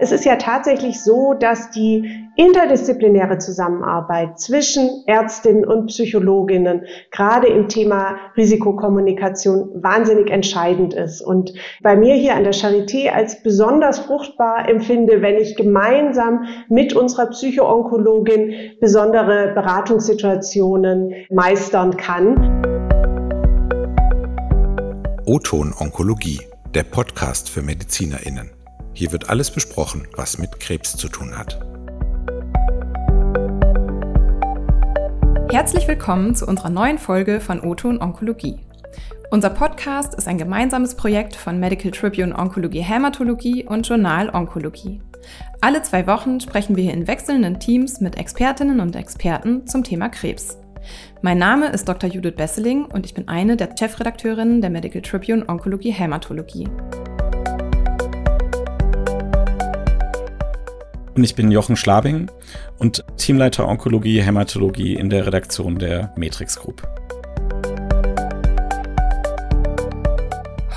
Es ist ja tatsächlich so, dass die interdisziplinäre Zusammenarbeit zwischen Ärztinnen und Psychologinnen gerade im Thema Risikokommunikation wahnsinnig entscheidend ist. Und bei mir hier an der Charité als besonders fruchtbar empfinde, wenn ich gemeinsam mit unserer Psychoonkologin besondere Beratungssituationen meistern kann. O-Ton Onkologie, der Podcast für MedizinerInnen. Hier wird alles besprochen, was mit Krebs zu tun hat. Herzlich willkommen zu unserer neuen Folge von Oton Onkologie. Unser Podcast ist ein gemeinsames Projekt von Medical Tribune Onkologie Hämatologie und Journal Onkologie. Alle zwei Wochen sprechen wir hier in wechselnden Teams mit Expertinnen und Experten zum Thema Krebs. Mein Name ist Dr. Judith Besseling und ich bin eine der Chefredakteurinnen der Medical Tribune Onkologie Hämatologie. Und ich bin Jochen Schlabing und Teamleiter Onkologie, Hämatologie in der Redaktion der Matrix Group.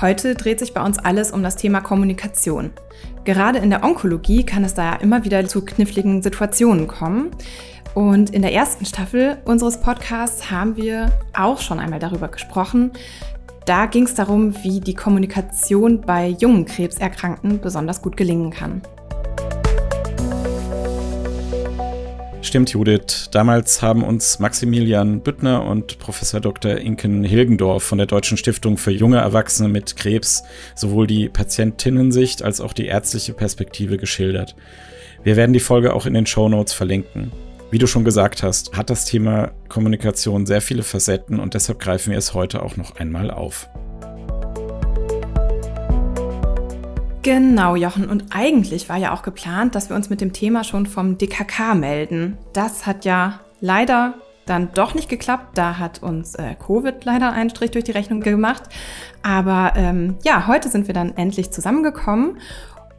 Heute dreht sich bei uns alles um das Thema Kommunikation. Gerade in der Onkologie kann es da ja immer wieder zu kniffligen Situationen kommen. Und in der ersten Staffel unseres Podcasts haben wir auch schon einmal darüber gesprochen. Da ging es darum, wie die Kommunikation bei jungen Krebserkrankten besonders gut gelingen kann. Stimmt, Judith. Damals haben uns Maximilian Büttner und Professor Dr. Inken Hilgendorf von der Deutschen Stiftung für junge Erwachsene mit Krebs sowohl die Patientinnensicht als auch die ärztliche Perspektive geschildert. Wir werden die Folge auch in den Show Notes verlinken. Wie du schon gesagt hast, hat das Thema Kommunikation sehr viele Facetten und deshalb greifen wir es heute auch noch einmal auf. Genau, Jochen. Und eigentlich war ja auch geplant, dass wir uns mit dem Thema schon vom DKK melden. Das hat ja leider dann doch nicht geklappt. Da hat uns äh, Covid leider einen Strich durch die Rechnung gemacht. Aber ähm, ja, heute sind wir dann endlich zusammengekommen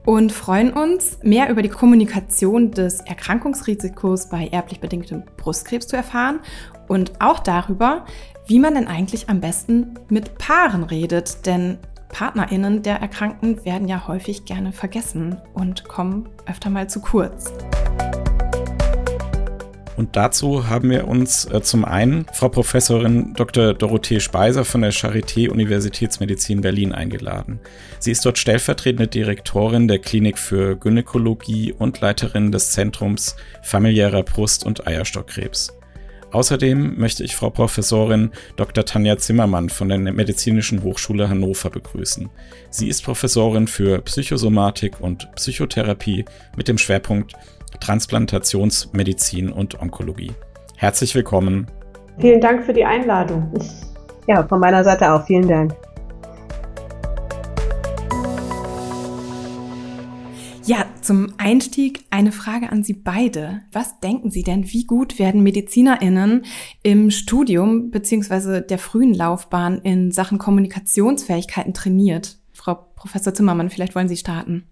und freuen uns, mehr über die Kommunikation des Erkrankungsrisikos bei erblich bedingtem Brustkrebs zu erfahren und auch darüber, wie man denn eigentlich am besten mit Paaren redet. Denn PartnerInnen der Erkrankten werden ja häufig gerne vergessen und kommen öfter mal zu kurz. Und dazu haben wir uns äh, zum einen Frau Professorin Dr. Dorothee Speiser von der Charité Universitätsmedizin Berlin eingeladen. Sie ist dort stellvertretende Direktorin der Klinik für Gynäkologie und Leiterin des Zentrums familiärer Brust- und Eierstockkrebs. Außerdem möchte ich Frau Professorin Dr. Tanja Zimmermann von der Medizinischen Hochschule Hannover begrüßen. Sie ist Professorin für Psychosomatik und Psychotherapie mit dem Schwerpunkt Transplantationsmedizin und Onkologie. Herzlich willkommen. Vielen Dank für die Einladung. Ja, von meiner Seite auch vielen Dank. Ja, zum Einstieg eine Frage an Sie beide. Was denken Sie denn, wie gut werden MedizinerInnen im Studium beziehungsweise der frühen Laufbahn in Sachen Kommunikationsfähigkeiten trainiert? Frau Professor Zimmermann, vielleicht wollen Sie starten.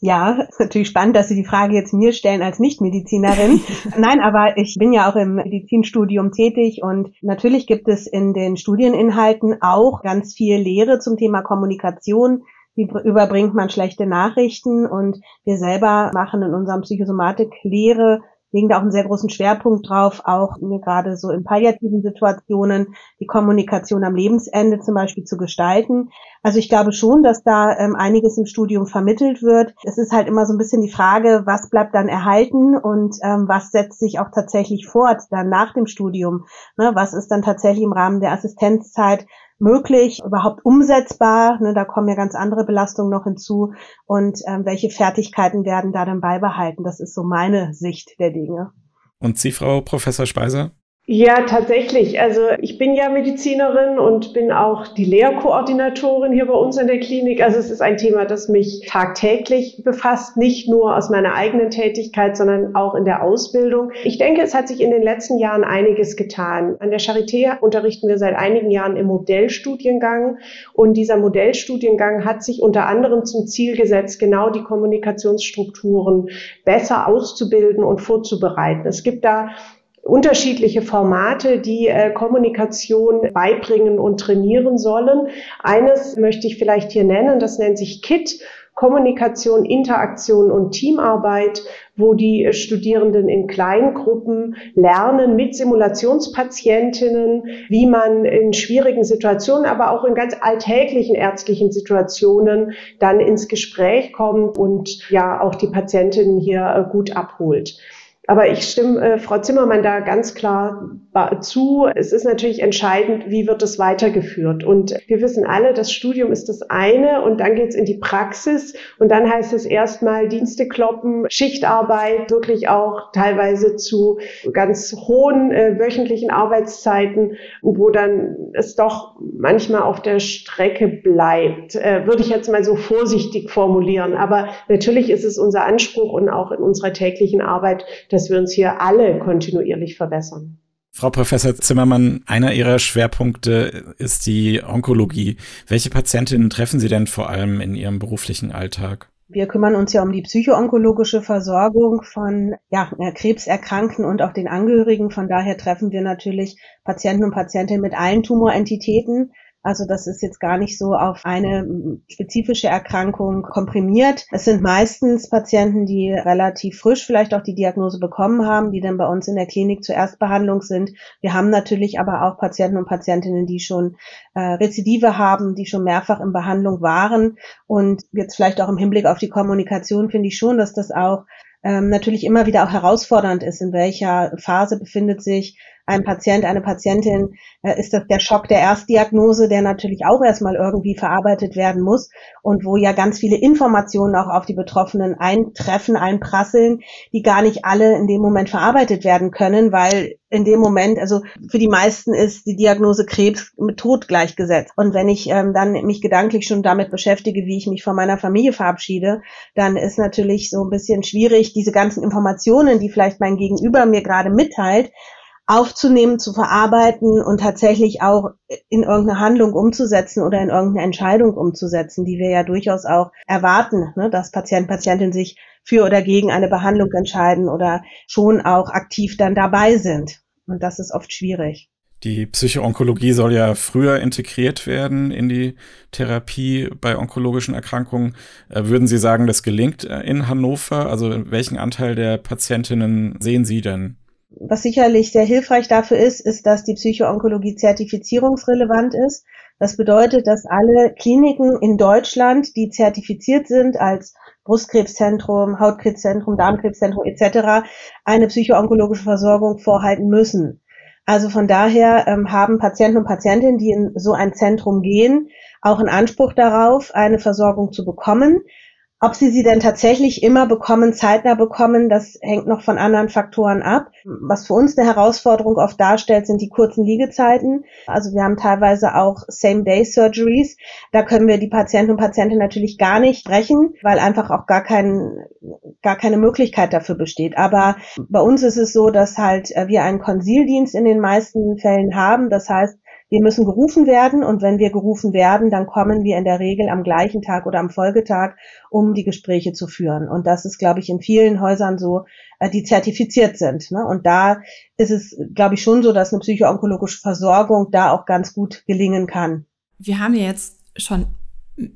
Ja, ist natürlich spannend, dass Sie die Frage jetzt mir stellen als Nichtmedizinerin. Nein, aber ich bin ja auch im Medizinstudium tätig und natürlich gibt es in den Studieninhalten auch ganz viel Lehre zum Thema Kommunikation, wie überbringt man schlechte Nachrichten und wir selber machen in unserem Psychosomatik-Lehre legen da auch einen sehr großen Schwerpunkt drauf, auch gerade so in palliativen Situationen die Kommunikation am Lebensende zum Beispiel zu gestalten. Also ich glaube schon, dass da ähm, einiges im Studium vermittelt wird. Es ist halt immer so ein bisschen die Frage, was bleibt dann erhalten und ähm, was setzt sich auch tatsächlich fort dann nach dem Studium. Ne, was ist dann tatsächlich im Rahmen der Assistenzzeit möglich, überhaupt umsetzbar. Ne, da kommen ja ganz andere Belastungen noch hinzu. Und ähm, welche Fertigkeiten werden da dann beibehalten? Das ist so meine Sicht der Dinge. Und Sie, Frau Professor Speiser? Ja, tatsächlich. Also ich bin ja Medizinerin und bin auch die Lehrkoordinatorin hier bei uns in der Klinik. Also es ist ein Thema, das mich tagtäglich befasst, nicht nur aus meiner eigenen Tätigkeit, sondern auch in der Ausbildung. Ich denke, es hat sich in den letzten Jahren einiges getan. An der Charité unterrichten wir seit einigen Jahren im Modellstudiengang und dieser Modellstudiengang hat sich unter anderem zum Ziel gesetzt, genau die Kommunikationsstrukturen besser auszubilden und vorzubereiten. Es gibt da unterschiedliche Formate, die äh, Kommunikation beibringen und trainieren sollen. Eines möchte ich vielleicht hier nennen, das nennt sich KIT Kommunikation, Interaktion und Teamarbeit, wo die Studierenden in Kleingruppen lernen mit Simulationspatientinnen, wie man in schwierigen Situationen, aber auch in ganz alltäglichen ärztlichen Situationen dann ins Gespräch kommt und ja auch die Patientinnen hier äh, gut abholt. Aber ich stimme äh, Frau Zimmermann da ganz klar zu. Es ist natürlich entscheidend, wie wird es weitergeführt. Und wir wissen alle, das Studium ist das eine und dann geht es in die Praxis und dann heißt es erstmal Dienste kloppen, Schichtarbeit, wirklich auch teilweise zu ganz hohen äh, wöchentlichen Arbeitszeiten, wo dann es doch manchmal auf der Strecke bleibt. Äh, würde ich jetzt mal so vorsichtig formulieren. Aber natürlich ist es unser Anspruch und auch in unserer täglichen Arbeit, dass wir uns hier alle kontinuierlich verbessern. Frau Professor Zimmermann, einer Ihrer Schwerpunkte ist die Onkologie. Welche Patientinnen treffen Sie denn vor allem in Ihrem beruflichen Alltag? Wir kümmern uns ja um die psychoonkologische Versorgung von ja, Krebserkrankten und auch den Angehörigen. Von daher treffen wir natürlich Patienten und Patientinnen mit allen Tumorentitäten. Also das ist jetzt gar nicht so auf eine spezifische Erkrankung komprimiert. Es sind meistens Patienten, die relativ frisch vielleicht auch die Diagnose bekommen haben, die dann bei uns in der Klinik zur Erstbehandlung sind. Wir haben natürlich aber auch Patienten und Patientinnen, die schon äh, Rezidive haben, die schon mehrfach in Behandlung waren. Und jetzt vielleicht auch im Hinblick auf die Kommunikation finde ich schon, dass das auch ähm, natürlich immer wieder auch herausfordernd ist, in welcher Phase befindet sich ein Patient, eine Patientin, äh, ist das der Schock der Erstdiagnose, der natürlich auch erstmal irgendwie verarbeitet werden muss und wo ja ganz viele Informationen auch auf die Betroffenen eintreffen, einprasseln, die gar nicht alle in dem Moment verarbeitet werden können, weil in dem Moment, also für die meisten ist die Diagnose Krebs mit Tod gleichgesetzt. Und wenn ich ähm, dann mich gedanklich schon damit beschäftige, wie ich mich von meiner Familie verabschiede, dann ist natürlich so ein bisschen schwierig, diese ganzen Informationen, die vielleicht mein Gegenüber mir gerade mitteilt, aufzunehmen, zu verarbeiten und tatsächlich auch in irgendeine Handlung umzusetzen oder in irgendeine Entscheidung umzusetzen, die wir ja durchaus auch erwarten, ne, dass Patient, Patientin sich für oder gegen eine Behandlung entscheiden oder schon auch aktiv dann dabei sind. Und das ist oft schwierig. Die Psychoonkologie soll ja früher integriert werden in die Therapie bei onkologischen Erkrankungen. Äh, würden Sie sagen, das gelingt äh, in Hannover? Also welchen Anteil der Patientinnen sehen Sie denn? Was sicherlich sehr hilfreich dafür ist, ist, dass die Psychoonkologie zertifizierungsrelevant ist. Das bedeutet, dass alle Kliniken in Deutschland, die zertifiziert sind als Brustkrebszentrum, Hautkrebszentrum, Darmkrebszentrum etc., eine psychoonkologische Versorgung vorhalten müssen. Also von daher ähm, haben Patienten und Patientinnen, die in so ein Zentrum gehen, auch einen Anspruch darauf, eine Versorgung zu bekommen. Ob sie sie denn tatsächlich immer bekommen, zeitnah bekommen, das hängt noch von anderen Faktoren ab. Was für uns eine Herausforderung oft darstellt, sind die kurzen Liegezeiten. Also wir haben teilweise auch Same-Day-Surgeries. Da können wir die Patienten und Patientinnen natürlich gar nicht sprechen, weil einfach auch gar, kein, gar keine Möglichkeit dafür besteht. Aber bei uns ist es so, dass halt äh, wir einen Konsildienst in den meisten Fällen haben. Das heißt, wir müssen gerufen werden und wenn wir gerufen werden, dann kommen wir in der Regel am gleichen Tag oder am Folgetag, um die Gespräche zu führen. Und das ist, glaube ich, in vielen Häusern so, äh, die zertifiziert sind. Ne? Und da ist es, glaube ich, schon so, dass eine psychoonkologische Versorgung da auch ganz gut gelingen kann. Wir haben ja jetzt schon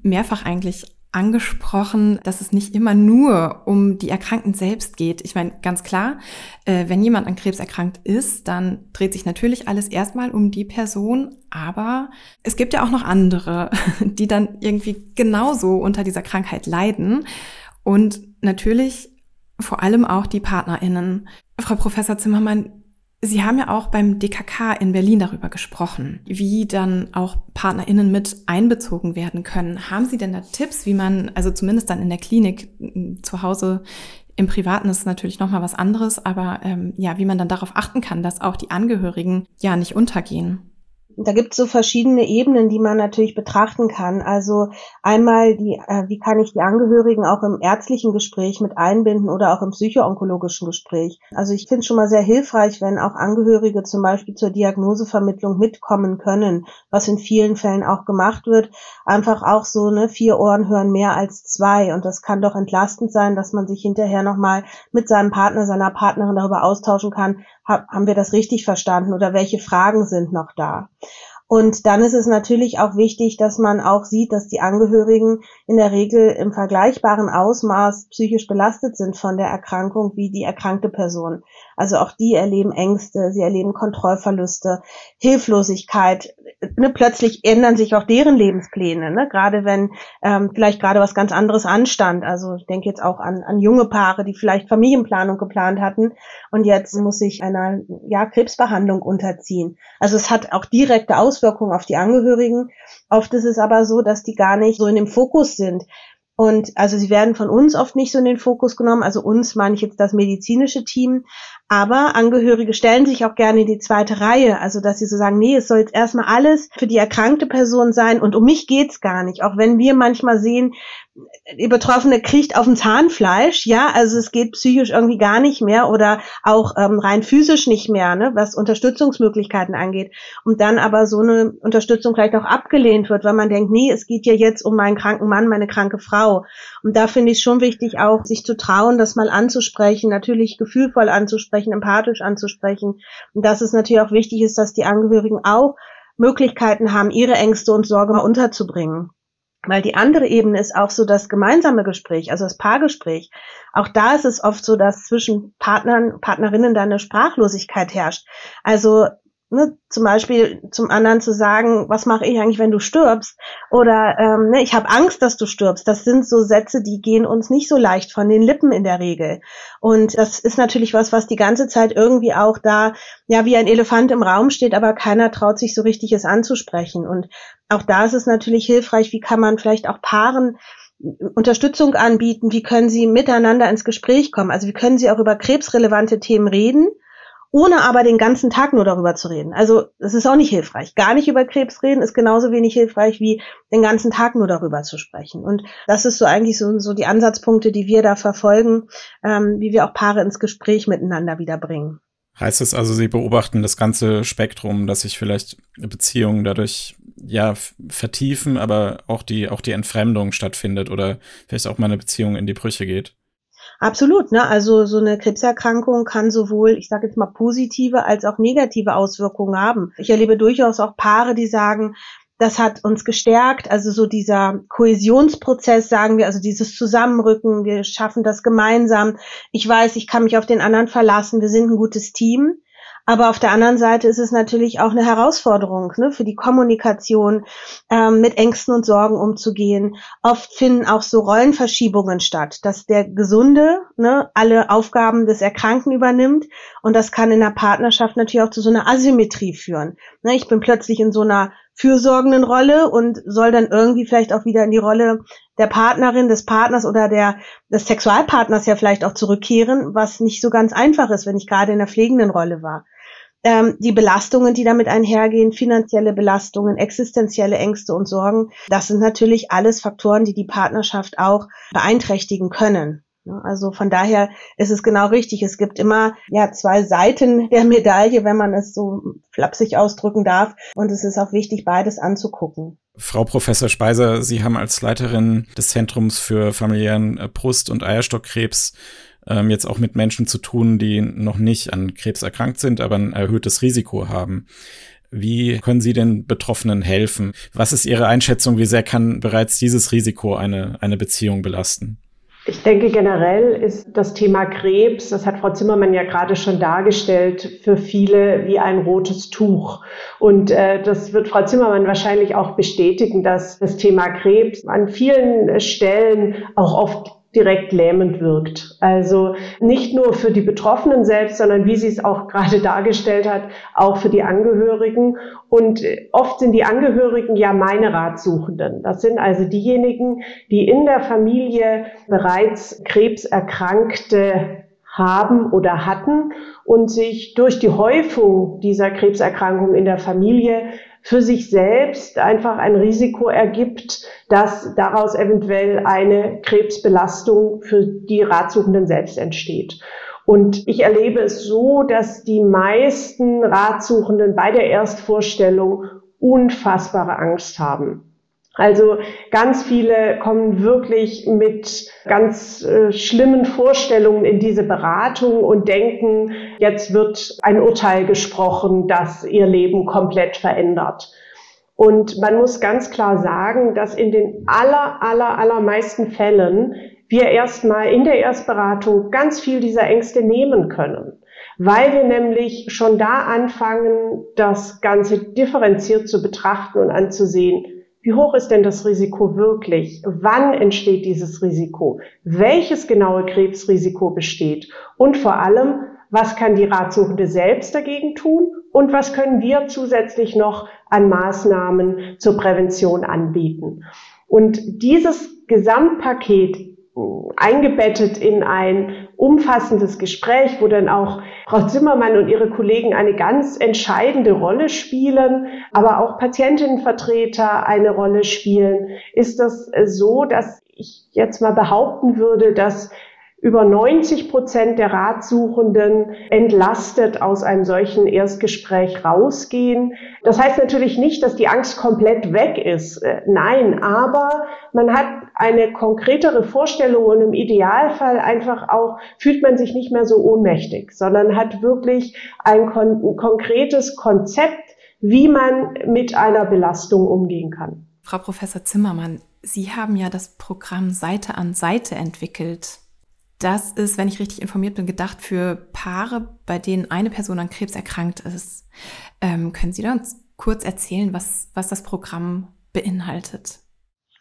mehrfach eigentlich angesprochen, dass es nicht immer nur um die Erkrankten selbst geht. Ich meine, ganz klar, äh, wenn jemand an Krebs erkrankt ist, dann dreht sich natürlich alles erstmal um die Person, aber es gibt ja auch noch andere, die dann irgendwie genauso unter dieser Krankheit leiden und natürlich vor allem auch die Partnerinnen. Frau Professor Zimmermann, Sie haben ja auch beim DKK in Berlin darüber gesprochen, wie dann auch PartnerInnen mit einbezogen werden können. Haben Sie denn da Tipps, wie man, also zumindest dann in der Klinik zu Hause im Privaten ist natürlich nochmal was anderes, aber ähm, ja, wie man dann darauf achten kann, dass auch die Angehörigen ja nicht untergehen? Da gibt es so verschiedene Ebenen, die man natürlich betrachten kann. Also einmal, die, äh, wie kann ich die Angehörigen auch im ärztlichen Gespräch mit einbinden oder auch im psychoonkologischen Gespräch. Also ich finde es schon mal sehr hilfreich, wenn auch Angehörige zum Beispiel zur Diagnosevermittlung mitkommen können, was in vielen Fällen auch gemacht wird. Einfach auch so, ne, vier Ohren hören mehr als zwei. Und das kann doch entlastend sein, dass man sich hinterher nochmal mit seinem Partner, seiner Partnerin darüber austauschen kann, haben wir das richtig verstanden oder welche Fragen sind noch da? Und dann ist es natürlich auch wichtig, dass man auch sieht, dass die Angehörigen in der Regel im vergleichbaren Ausmaß psychisch belastet sind von der Erkrankung wie die erkrankte Person. Also auch die erleben Ängste, sie erleben Kontrollverluste, Hilflosigkeit. Ne, plötzlich ändern sich auch deren Lebenspläne, ne? gerade wenn ähm, vielleicht gerade was ganz anderes anstand. Also ich denke jetzt auch an, an junge Paare, die vielleicht Familienplanung geplant hatten und jetzt muss sich einer ja, Krebsbehandlung unterziehen. Also es hat auch direkte Auswirkungen auf die Angehörigen. Oft ist es aber so, dass die gar nicht so in dem Fokus sind. Und also sie werden von uns oft nicht so in den Fokus genommen. Also uns meine ich jetzt das medizinische Team. Aber Angehörige stellen sich auch gerne in die zweite Reihe. Also dass sie so sagen, nee, es soll jetzt erstmal alles für die erkrankte Person sein und um mich geht's gar nicht. Auch wenn wir manchmal sehen, die Betroffene kriegt auf dem Zahnfleisch, ja, also es geht psychisch irgendwie gar nicht mehr oder auch ähm, rein physisch nicht mehr, ne, was Unterstützungsmöglichkeiten angeht. Und dann aber so eine Unterstützung vielleicht auch abgelehnt wird, weil man denkt, nee, es geht ja jetzt um meinen kranken Mann, meine kranke Frau. Und da finde ich es schon wichtig, auch sich zu trauen, das mal anzusprechen, natürlich gefühlvoll anzusprechen, empathisch anzusprechen. Und dass es natürlich auch wichtig ist, dass die Angehörigen auch Möglichkeiten haben, ihre Ängste und Sorge mal unterzubringen. Weil die andere Ebene ist auch so das gemeinsame Gespräch, also das Paargespräch. Auch da ist es oft so, dass zwischen Partnern, Partnerinnen da eine Sprachlosigkeit herrscht. Also ne, zum Beispiel zum anderen zu sagen, was mache ich eigentlich, wenn du stirbst? Oder ähm, ne, ich habe Angst, dass du stirbst. Das sind so Sätze, die gehen uns nicht so leicht von den Lippen in der Regel. Und das ist natürlich was, was die ganze Zeit irgendwie auch da, ja, wie ein Elefant im Raum steht, aber keiner traut sich so richtig es anzusprechen. Und auch da ist es natürlich hilfreich, wie kann man vielleicht auch Paaren Unterstützung anbieten, wie können sie miteinander ins Gespräch kommen. Also wie können sie auch über krebsrelevante Themen reden ohne aber den ganzen Tag nur darüber zu reden. Also das ist auch nicht hilfreich. Gar nicht über Krebs reden ist genauso wenig hilfreich wie den ganzen Tag nur darüber zu sprechen. Und das ist so eigentlich so, so die Ansatzpunkte, die wir da verfolgen, ähm, wie wir auch Paare ins Gespräch miteinander wiederbringen. Heißt es also, Sie beobachten das ganze Spektrum, dass sich vielleicht Beziehungen dadurch ja vertiefen, aber auch die auch die Entfremdung stattfindet oder vielleicht auch mal eine Beziehung in die Brüche geht? Absolut, ne? Also so eine Krebserkrankung kann sowohl, ich sage jetzt mal, positive als auch negative Auswirkungen haben. Ich erlebe durchaus auch Paare, die sagen, das hat uns gestärkt, also so dieser Kohäsionsprozess, sagen wir, also dieses Zusammenrücken, wir schaffen das gemeinsam. Ich weiß, ich kann mich auf den anderen verlassen, wir sind ein gutes Team. Aber auf der anderen Seite ist es natürlich auch eine Herausforderung ne, für die Kommunikation, ähm, mit Ängsten und Sorgen umzugehen. Oft finden auch so Rollenverschiebungen statt, dass der Gesunde ne, alle Aufgaben des Erkrankten übernimmt. Und das kann in der Partnerschaft natürlich auch zu so einer Asymmetrie führen. Ne, ich bin plötzlich in so einer fürsorgenden Rolle und soll dann irgendwie vielleicht auch wieder in die Rolle der Partnerin, des Partners oder der, des Sexualpartners ja vielleicht auch zurückkehren, was nicht so ganz einfach ist, wenn ich gerade in der pflegenden Rolle war ähm, die Belastungen, die damit einhergehen, finanzielle Belastungen, existenzielle Ängste und Sorgen, das sind natürlich alles Faktoren, die die Partnerschaft auch beeinträchtigen können. Also von daher ist es genau richtig. Es gibt immer ja zwei Seiten der Medaille, wenn man es so flapsig ausdrücken darf. Und es ist auch wichtig, beides anzugucken. Frau Professor Speiser, Sie haben als Leiterin des Zentrums für familiären äh, Brust- und Eierstockkrebs ähm, jetzt auch mit Menschen zu tun, die noch nicht an Krebs erkrankt sind, aber ein erhöhtes Risiko haben. Wie können Sie den Betroffenen helfen? Was ist Ihre Einschätzung? Wie sehr kann bereits dieses Risiko eine, eine Beziehung belasten? Ich denke generell ist das Thema Krebs, das hat Frau Zimmermann ja gerade schon dargestellt, für viele wie ein rotes Tuch. Und äh, das wird Frau Zimmermann wahrscheinlich auch bestätigen, dass das Thema Krebs an vielen Stellen auch oft direkt lähmend wirkt. Also nicht nur für die Betroffenen selbst, sondern wie sie es auch gerade dargestellt hat, auch für die Angehörigen. Und oft sind die Angehörigen ja meine Ratsuchenden. Das sind also diejenigen, die in der Familie bereits Krebserkrankte haben oder hatten und sich durch die Häufung dieser Krebserkrankung in der Familie für sich selbst einfach ein Risiko ergibt, dass daraus eventuell eine Krebsbelastung für die Ratsuchenden selbst entsteht. Und ich erlebe es so, dass die meisten Ratsuchenden bei der Erstvorstellung unfassbare Angst haben. Also ganz viele kommen wirklich mit ganz äh, schlimmen Vorstellungen in diese Beratung und denken, jetzt wird ein Urteil gesprochen, das ihr Leben komplett verändert. Und man muss ganz klar sagen, dass in den aller, aller, allermeisten Fällen wir erstmal in der Erstberatung ganz viel dieser Ängste nehmen können weil wir nämlich schon da anfangen, das Ganze differenziert zu betrachten und anzusehen. Wie hoch ist denn das Risiko wirklich? Wann entsteht dieses Risiko? Welches genaue Krebsrisiko besteht? Und vor allem, was kann die Ratsuchende selbst dagegen tun? Und was können wir zusätzlich noch an Maßnahmen zur Prävention anbieten? Und dieses Gesamtpaket eingebettet in ein umfassendes Gespräch, wo dann auch Frau Zimmermann und ihre Kollegen eine ganz entscheidende Rolle spielen, aber auch Patientinnenvertreter eine Rolle spielen, ist das so, dass ich jetzt mal behaupten würde, dass über 90 Prozent der Ratsuchenden entlastet aus einem solchen Erstgespräch rausgehen. Das heißt natürlich nicht, dass die Angst komplett weg ist. Äh, nein, aber man hat eine konkretere Vorstellung und im Idealfall einfach auch fühlt man sich nicht mehr so ohnmächtig, sondern hat wirklich ein, kon ein konkretes Konzept, wie man mit einer Belastung umgehen kann. Frau Professor Zimmermann, Sie haben ja das Programm Seite an Seite entwickelt. Das ist, wenn ich richtig informiert bin, gedacht für Paare, bei denen eine Person an Krebs erkrankt ist. Ähm, können Sie uns kurz erzählen, was, was das Programm beinhaltet?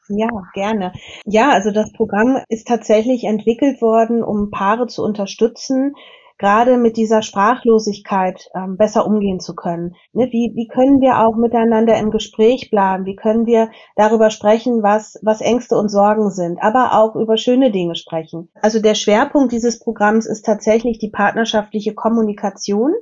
Ja, gerne. Ja, also das Programm ist tatsächlich entwickelt worden, um Paare zu unterstützen, gerade mit dieser Sprachlosigkeit ähm, besser umgehen zu können. Ne, wie, wie können wir auch miteinander im Gespräch bleiben? Wie können wir darüber sprechen, was, was Ängste und Sorgen sind, aber auch über schöne Dinge sprechen? Also der Schwerpunkt dieses Programms ist tatsächlich die partnerschaftliche Kommunikation.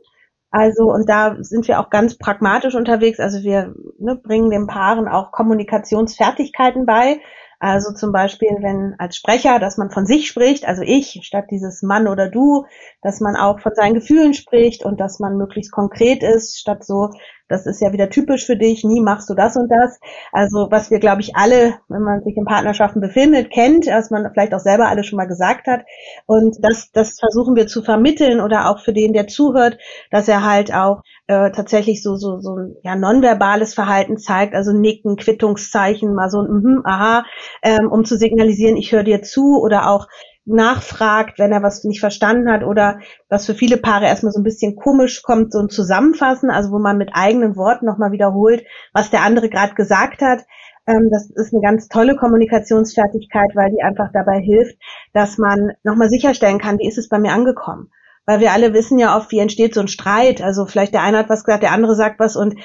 Also, und da sind wir auch ganz pragmatisch unterwegs. Also wir ne, bringen den Paaren auch Kommunikationsfertigkeiten bei. Also zum Beispiel, wenn als Sprecher, dass man von sich spricht, also ich statt dieses Mann oder du, dass man auch von seinen Gefühlen spricht und dass man möglichst konkret ist, statt so, das ist ja wieder typisch für dich, nie machst du das und das. Also was wir, glaube ich, alle, wenn man sich in Partnerschaften befindet, kennt, was man vielleicht auch selber alle schon mal gesagt hat. Und das, das versuchen wir zu vermitteln oder auch für den, der zuhört, dass er halt auch äh, tatsächlich so, so, so ein ja, nonverbales Verhalten zeigt, also Nicken, Quittungszeichen, mal so ein mhm, aha, ähm, um zu signalisieren, ich höre dir zu oder auch nachfragt, wenn er was nicht verstanden hat oder was für viele Paare erstmal so ein bisschen komisch kommt, so ein Zusammenfassen, also wo man mit eigenen Worten nochmal wiederholt, was der andere gerade gesagt hat. Ähm, das ist eine ganz tolle Kommunikationsfertigkeit, weil die einfach dabei hilft, dass man nochmal sicherstellen kann, wie ist es bei mir angekommen. Weil wir alle wissen ja oft, wie entsteht so ein Streit. Also vielleicht der eine hat was gesagt, der andere sagt was und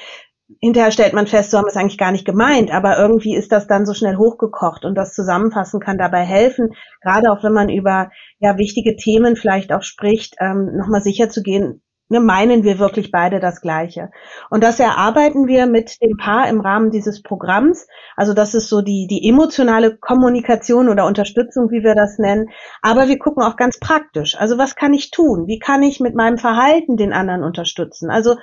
hinterher stellt man fest, so haben wir es eigentlich gar nicht gemeint, aber irgendwie ist das dann so schnell hochgekocht und das Zusammenfassen kann dabei helfen, gerade auch wenn man über ja wichtige Themen vielleicht auch spricht, ähm, nochmal sicher zu gehen, ne, meinen wir wirklich beide das Gleiche. Und das erarbeiten wir mit dem Paar im Rahmen dieses Programms. Also das ist so die, die emotionale Kommunikation oder Unterstützung, wie wir das nennen. Aber wir gucken auch ganz praktisch. Also was kann ich tun? Wie kann ich mit meinem Verhalten den anderen unterstützen? Also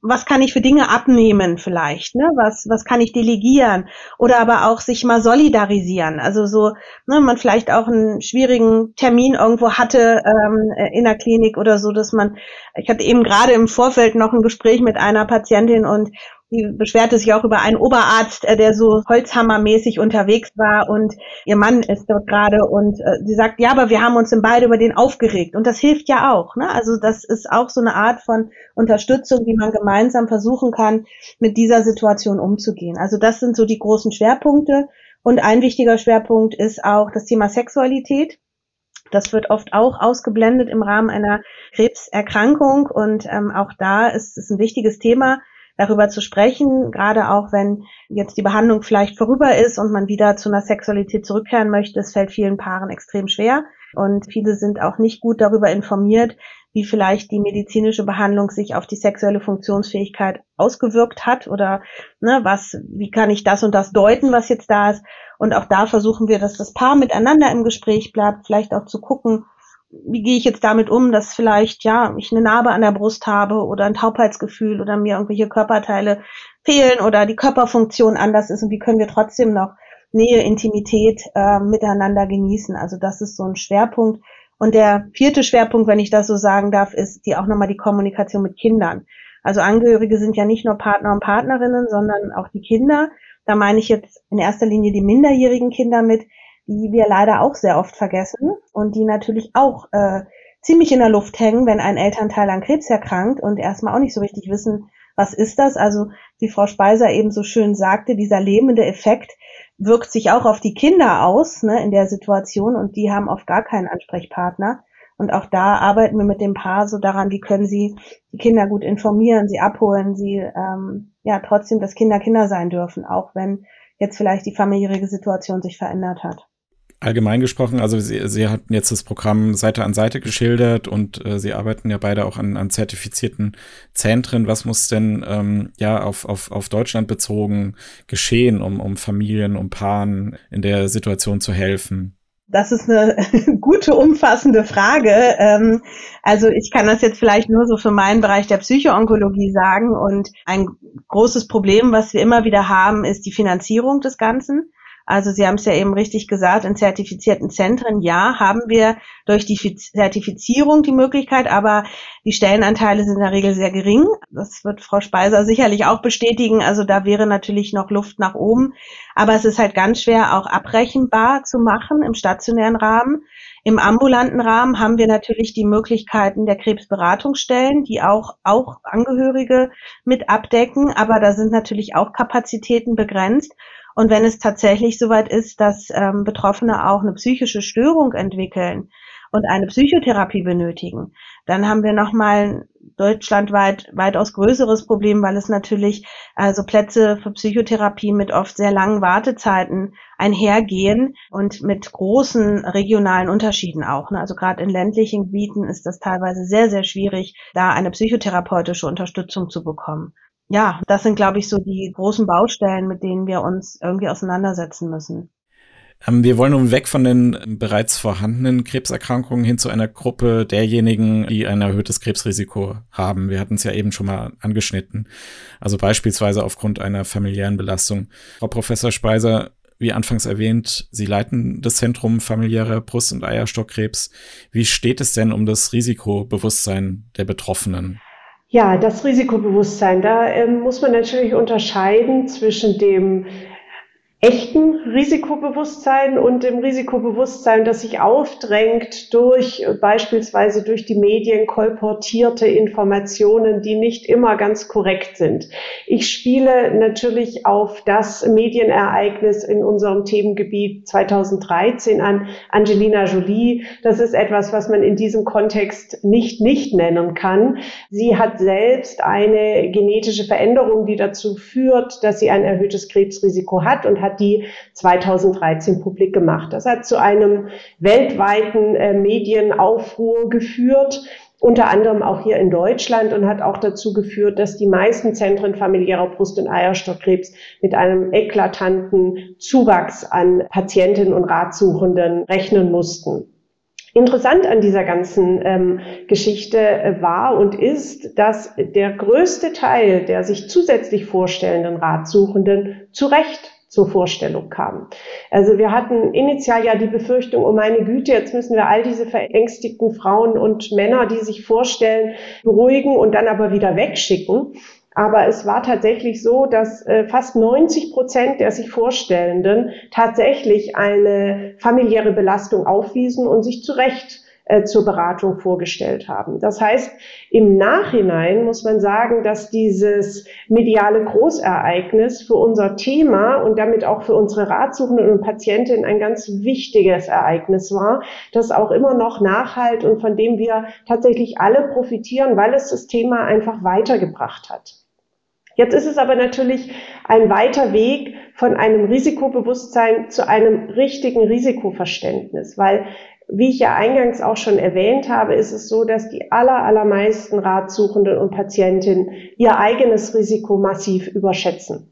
was kann ich für Dinge abnehmen vielleicht? Ne? Was, was kann ich delegieren? Oder aber auch sich mal solidarisieren. Also so, ne, man vielleicht auch einen schwierigen Termin irgendwo hatte ähm, in der Klinik oder so, dass man, ich hatte eben gerade im Vorfeld noch ein Gespräch mit einer Patientin und die beschwerte sich auch über einen Oberarzt, äh, der so holzhammermäßig unterwegs war und ihr Mann ist dort gerade und äh, sie sagt, ja, aber wir haben uns dann beide über den aufgeregt und das hilft ja auch. Ne? Also das ist auch so eine Art von Unterstützung, wie man gemeinsam versuchen kann, mit dieser Situation umzugehen. Also das sind so die großen Schwerpunkte und ein wichtiger Schwerpunkt ist auch das Thema Sexualität. Das wird oft auch ausgeblendet im Rahmen einer Krebserkrankung und ähm, auch da ist es ein wichtiges Thema, darüber zu sprechen, gerade auch wenn jetzt die Behandlung vielleicht vorüber ist und man wieder zu einer Sexualität zurückkehren möchte. Es fällt vielen Paaren extrem schwer und viele sind auch nicht gut darüber informiert, wie vielleicht die medizinische Behandlung sich auf die sexuelle Funktionsfähigkeit ausgewirkt hat oder ne, was, wie kann ich das und das deuten, was jetzt da ist. Und auch da versuchen wir, dass das Paar miteinander im Gespräch bleibt, vielleicht auch zu gucken, wie gehe ich jetzt damit um, dass vielleicht, ja, ich eine Narbe an der Brust habe oder ein Taubheitsgefühl oder mir irgendwelche Körperteile fehlen oder die Körperfunktion anders ist und wie können wir trotzdem noch Nähe, Intimität äh, miteinander genießen. Also das ist so ein Schwerpunkt, und der vierte Schwerpunkt, wenn ich das so sagen darf, ist die auch nochmal die Kommunikation mit Kindern. Also Angehörige sind ja nicht nur Partner und Partnerinnen, sondern auch die Kinder. Da meine ich jetzt in erster Linie die minderjährigen Kinder mit, die wir leider auch sehr oft vergessen und die natürlich auch äh, ziemlich in der Luft hängen, wenn ein Elternteil an Krebs erkrankt und erstmal auch nicht so richtig wissen, was ist das. Also wie Frau Speiser eben so schön sagte, dieser lähmende Effekt wirkt sich auch auf die Kinder aus ne, in der Situation und die haben oft gar keinen Ansprechpartner. Und auch da arbeiten wir mit dem Paar so daran, wie können sie die Kinder gut informieren, sie abholen, sie ähm, ja trotzdem, dass Kinder Kinder sein dürfen, auch wenn jetzt vielleicht die familiäre Situation sich verändert hat. Allgemein gesprochen, also Sie, Sie hatten jetzt das Programm Seite an Seite geschildert und äh, Sie arbeiten ja beide auch an, an zertifizierten Zentren. Was muss denn ähm, ja auf, auf, auf Deutschland bezogen geschehen, um, um Familien, um Paaren in der Situation zu helfen? Das ist eine gute, umfassende Frage. Ähm, also ich kann das jetzt vielleicht nur so für meinen Bereich der Psychoonkologie sagen. Und ein großes Problem, was wir immer wieder haben, ist die Finanzierung des Ganzen. Also Sie haben es ja eben richtig gesagt, in zertifizierten Zentren, ja, haben wir durch die Zertifizierung die Möglichkeit, aber die Stellenanteile sind in der Regel sehr gering. Das wird Frau Speiser sicherlich auch bestätigen. Also da wäre natürlich noch Luft nach oben. Aber es ist halt ganz schwer auch abrechenbar zu machen im stationären Rahmen. Im ambulanten Rahmen haben wir natürlich die Möglichkeiten der Krebsberatungsstellen, die auch, auch Angehörige mit abdecken. Aber da sind natürlich auch Kapazitäten begrenzt. Und wenn es tatsächlich soweit ist, dass ähm, Betroffene auch eine psychische Störung entwickeln und eine Psychotherapie benötigen, dann haben wir nochmal deutschlandweit weitaus größeres Problem, weil es natürlich also Plätze für Psychotherapie mit oft sehr langen Wartezeiten einhergehen und mit großen regionalen Unterschieden auch. Ne? Also gerade in ländlichen Gebieten ist das teilweise sehr, sehr schwierig, da eine psychotherapeutische Unterstützung zu bekommen ja, das sind, glaube ich, so die großen Baustellen, mit denen wir uns irgendwie auseinandersetzen müssen. Ähm, wir wollen nun weg von den bereits vorhandenen Krebserkrankungen hin zu einer Gruppe derjenigen, die ein erhöhtes Krebsrisiko haben. Wir hatten es ja eben schon mal angeschnitten. Also beispielsweise aufgrund einer familiären Belastung. Frau Professor Speiser, wie anfangs erwähnt, Sie leiten das Zentrum familiärer Brust- und Eierstockkrebs. Wie steht es denn um das Risikobewusstsein der Betroffenen? Ja, das Risikobewusstsein, da ähm, muss man natürlich unterscheiden zwischen dem echten Risikobewusstsein und dem Risikobewusstsein, das sich aufdrängt durch beispielsweise durch die Medien kolportierte Informationen, die nicht immer ganz korrekt sind. Ich spiele natürlich auf das Medienereignis in unserem Themengebiet 2013 an, Angelina Jolie. Das ist etwas, was man in diesem Kontext nicht nicht nennen kann. Sie hat selbst eine genetische Veränderung, die dazu führt, dass sie ein erhöhtes Krebsrisiko hat und hat hat die 2013 publik gemacht. Das hat zu einem weltweiten äh, Medienaufruhr geführt unter anderem auch hier in Deutschland und hat auch dazu geführt, dass die meisten Zentren familiärer Brust- und Eierstockkrebs mit einem eklatanten Zuwachs an Patientinnen und Ratsuchenden rechnen mussten. Interessant an dieser ganzen ähm, Geschichte äh, war und ist, dass der größte Teil der sich zusätzlich vorstellenden Ratsuchenden zu Recht zur Vorstellung kam. Also wir hatten initial ja die Befürchtung, oh meine Güte, jetzt müssen wir all diese verängstigten Frauen und Männer, die sich vorstellen, beruhigen und dann aber wieder wegschicken. Aber es war tatsächlich so, dass äh, fast 90 Prozent der sich Vorstellenden tatsächlich eine familiäre Belastung aufwiesen und sich zu Recht äh, zur Beratung vorgestellt haben. Das heißt, im Nachhinein muss man sagen, dass dieses mediale Großereignis für unser Thema und damit auch für unsere Ratsuchenden und Patientinnen ein ganz wichtiges Ereignis war, das auch immer noch nachhalt und von dem wir tatsächlich alle profitieren, weil es das Thema einfach weitergebracht hat. Jetzt ist es aber natürlich ein weiter Weg von einem Risikobewusstsein zu einem richtigen Risikoverständnis, weil wie ich ja eingangs auch schon erwähnt habe, ist es so, dass die aller, allermeisten Ratsuchenden und Patientinnen ihr eigenes Risiko massiv überschätzen.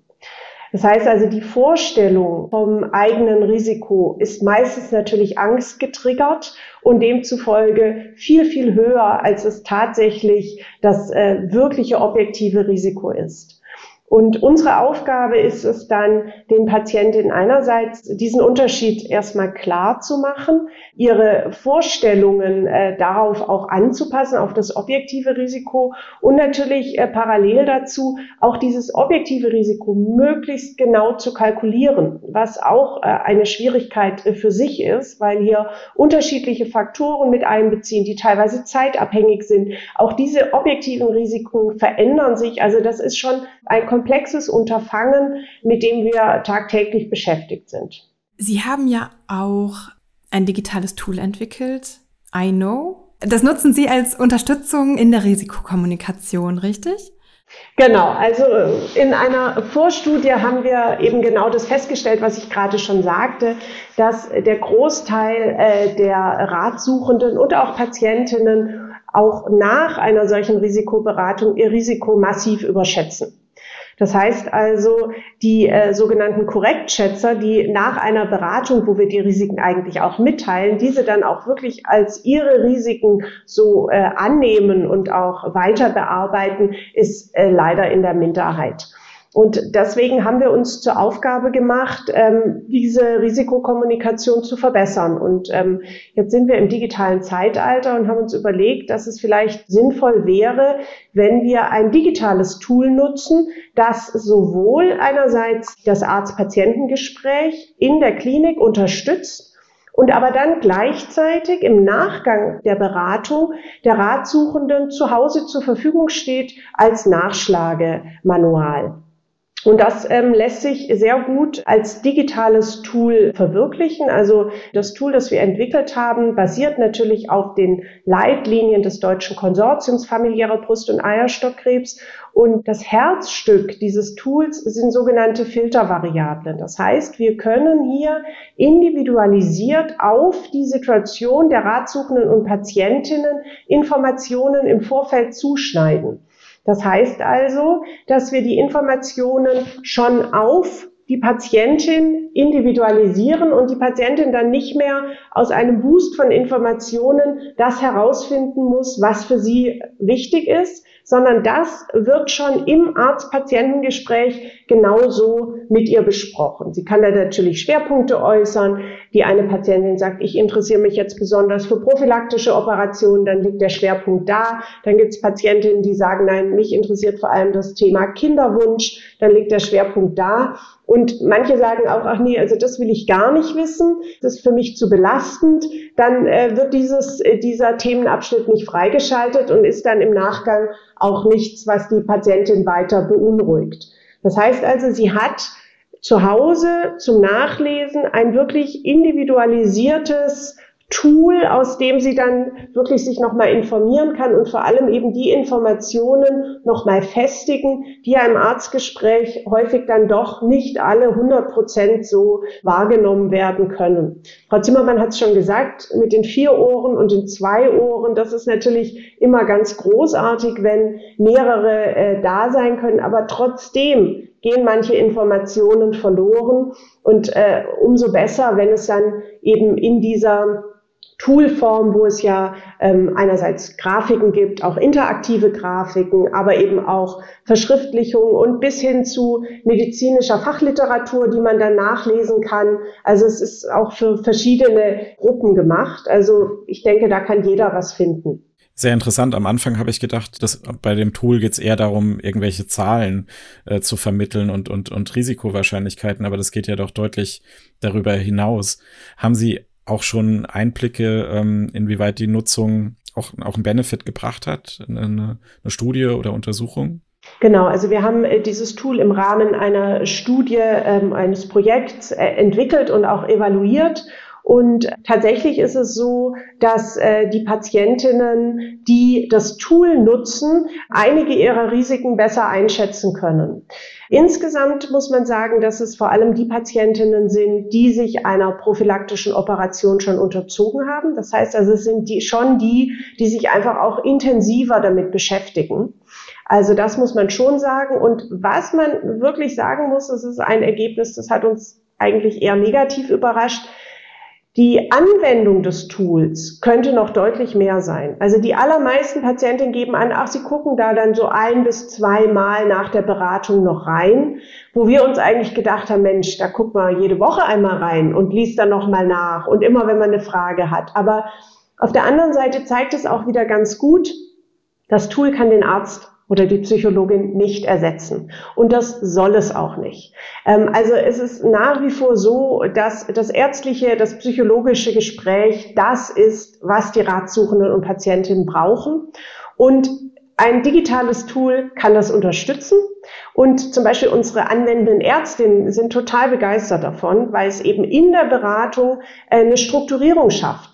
Das heißt also, die Vorstellung vom eigenen Risiko ist meistens natürlich angstgetriggert und demzufolge viel, viel höher, als es tatsächlich das äh, wirkliche objektive Risiko ist. Und unsere Aufgabe ist es dann, den Patientinnen einerseits diesen Unterschied erstmal klar zu machen, ihre Vorstellungen äh, darauf auch anzupassen, auf das objektive Risiko und natürlich äh, parallel dazu auch dieses objektive Risiko möglichst genau zu kalkulieren, was auch äh, eine Schwierigkeit äh, für sich ist, weil hier unterschiedliche Faktoren mit einbeziehen, die teilweise zeitabhängig sind. Auch diese objektiven Risiken verändern sich. Also das ist schon ein komplexes Unterfangen, mit dem wir tagtäglich beschäftigt sind. Sie haben ja auch ein digitales Tool entwickelt, I Know. Das nutzen Sie als Unterstützung in der Risikokommunikation, richtig? Genau, also in einer Vorstudie haben wir eben genau das festgestellt, was ich gerade schon sagte, dass der Großteil äh, der Ratsuchenden und auch Patientinnen auch nach einer solchen Risikoberatung ihr Risiko massiv überschätzen. Das heißt also, die äh, sogenannten Korrektschätzer, die nach einer Beratung, wo wir die Risiken eigentlich auch mitteilen, diese dann auch wirklich als ihre Risiken so äh, annehmen und auch weiter bearbeiten, ist äh, leider in der Minderheit. Und deswegen haben wir uns zur Aufgabe gemacht, ähm, diese Risikokommunikation zu verbessern. Und ähm, jetzt sind wir im digitalen Zeitalter und haben uns überlegt, dass es vielleicht sinnvoll wäre, wenn wir ein digitales Tool nutzen, das sowohl einerseits das Arzt-Patientengespräch in der Klinik unterstützt, und aber dann gleichzeitig im Nachgang der Beratung der Ratsuchenden zu Hause zur Verfügung steht als Nachschlagemanual. Und das ähm, lässt sich sehr gut als digitales Tool verwirklichen. Also das Tool, das wir entwickelt haben, basiert natürlich auf den Leitlinien des Deutschen Konsortiums familiärer Brust- und Eierstockkrebs. Und das Herzstück dieses Tools sind sogenannte Filtervariablen. Das heißt, wir können hier individualisiert auf die Situation der Ratsuchenden und Patientinnen Informationen im Vorfeld zuschneiden. Das heißt also, dass wir die Informationen schon auf die Patientin individualisieren und die Patientin dann nicht mehr aus einem Boost von Informationen das herausfinden muss, was für sie wichtig ist, sondern das wird schon im Arzt-Patientengespräch genauso mit ihr besprochen. Sie kann da natürlich Schwerpunkte äußern. Die eine Patientin sagt, ich interessiere mich jetzt besonders für prophylaktische Operationen, dann liegt der Schwerpunkt da. Dann gibt es Patientinnen, die sagen, nein, mich interessiert vor allem das Thema Kinderwunsch, dann liegt der Schwerpunkt da. Und manche sagen auch, ach nee, also das will ich gar nicht wissen, das ist für mich zu belastend. Dann äh, wird dieses, äh, dieser Themenabschnitt nicht freigeschaltet und ist dann im Nachgang auch nichts, was die Patientin weiter beunruhigt. Das heißt also, sie hat zu Hause zum Nachlesen ein wirklich individualisiertes Tool, aus dem sie dann wirklich sich nochmal informieren kann und vor allem eben die Informationen nochmal festigen, die ja im Arztgespräch häufig dann doch nicht alle 100 Prozent so wahrgenommen werden können. Frau Zimmermann hat es schon gesagt, mit den vier Ohren und den zwei Ohren, das ist natürlich immer ganz großartig, wenn mehrere äh, da sein können, aber trotzdem gehen manche Informationen verloren und äh, umso besser, wenn es dann eben in dieser Toolform, wo es ja ähm, einerseits Grafiken gibt, auch interaktive Grafiken, aber eben auch Verschriftlichungen und bis hin zu medizinischer Fachliteratur, die man dann nachlesen kann. Also es ist auch für verschiedene Gruppen gemacht. Also ich denke, da kann jeder was finden. Sehr interessant. Am Anfang habe ich gedacht, dass bei dem Tool geht es eher darum, irgendwelche Zahlen äh, zu vermitteln und, und, und Risikowahrscheinlichkeiten, aber das geht ja doch deutlich darüber hinaus. Haben Sie auch schon Einblicke, ähm, inwieweit die Nutzung auch, auch einen Benefit gebracht hat, eine, eine Studie oder Untersuchung? Genau, also wir haben äh, dieses Tool im Rahmen einer Studie, ähm, eines Projekts äh, entwickelt und auch evaluiert. Und tatsächlich ist es so, dass äh, die Patientinnen, die das Tool nutzen, einige ihrer Risiken besser einschätzen können. Insgesamt muss man sagen, dass es vor allem die Patientinnen sind, die sich einer prophylaktischen Operation schon unterzogen haben. Das heißt also, es sind die, schon die, die sich einfach auch intensiver damit beschäftigen. Also das muss man schon sagen. Und was man wirklich sagen muss, das ist ein Ergebnis, das hat uns eigentlich eher negativ überrascht. Die Anwendung des Tools könnte noch deutlich mehr sein. Also die allermeisten Patientinnen geben an, ach, sie gucken da dann so ein bis zweimal nach der Beratung noch rein, wo wir uns eigentlich gedacht haben, Mensch, da guckt man jede Woche einmal rein und liest dann nochmal nach und immer, wenn man eine Frage hat. Aber auf der anderen Seite zeigt es auch wieder ganz gut, das Tool kann den Arzt oder die Psychologin nicht ersetzen. Und das soll es auch nicht. Ähm, also es ist nach wie vor so, dass das ärztliche, das psychologische Gespräch das ist, was die Ratsuchenden und Patientinnen brauchen. Und ein digitales Tool kann das unterstützen. Und zum Beispiel unsere anwendenden Ärztinnen sind total begeistert davon, weil es eben in der Beratung eine Strukturierung schafft.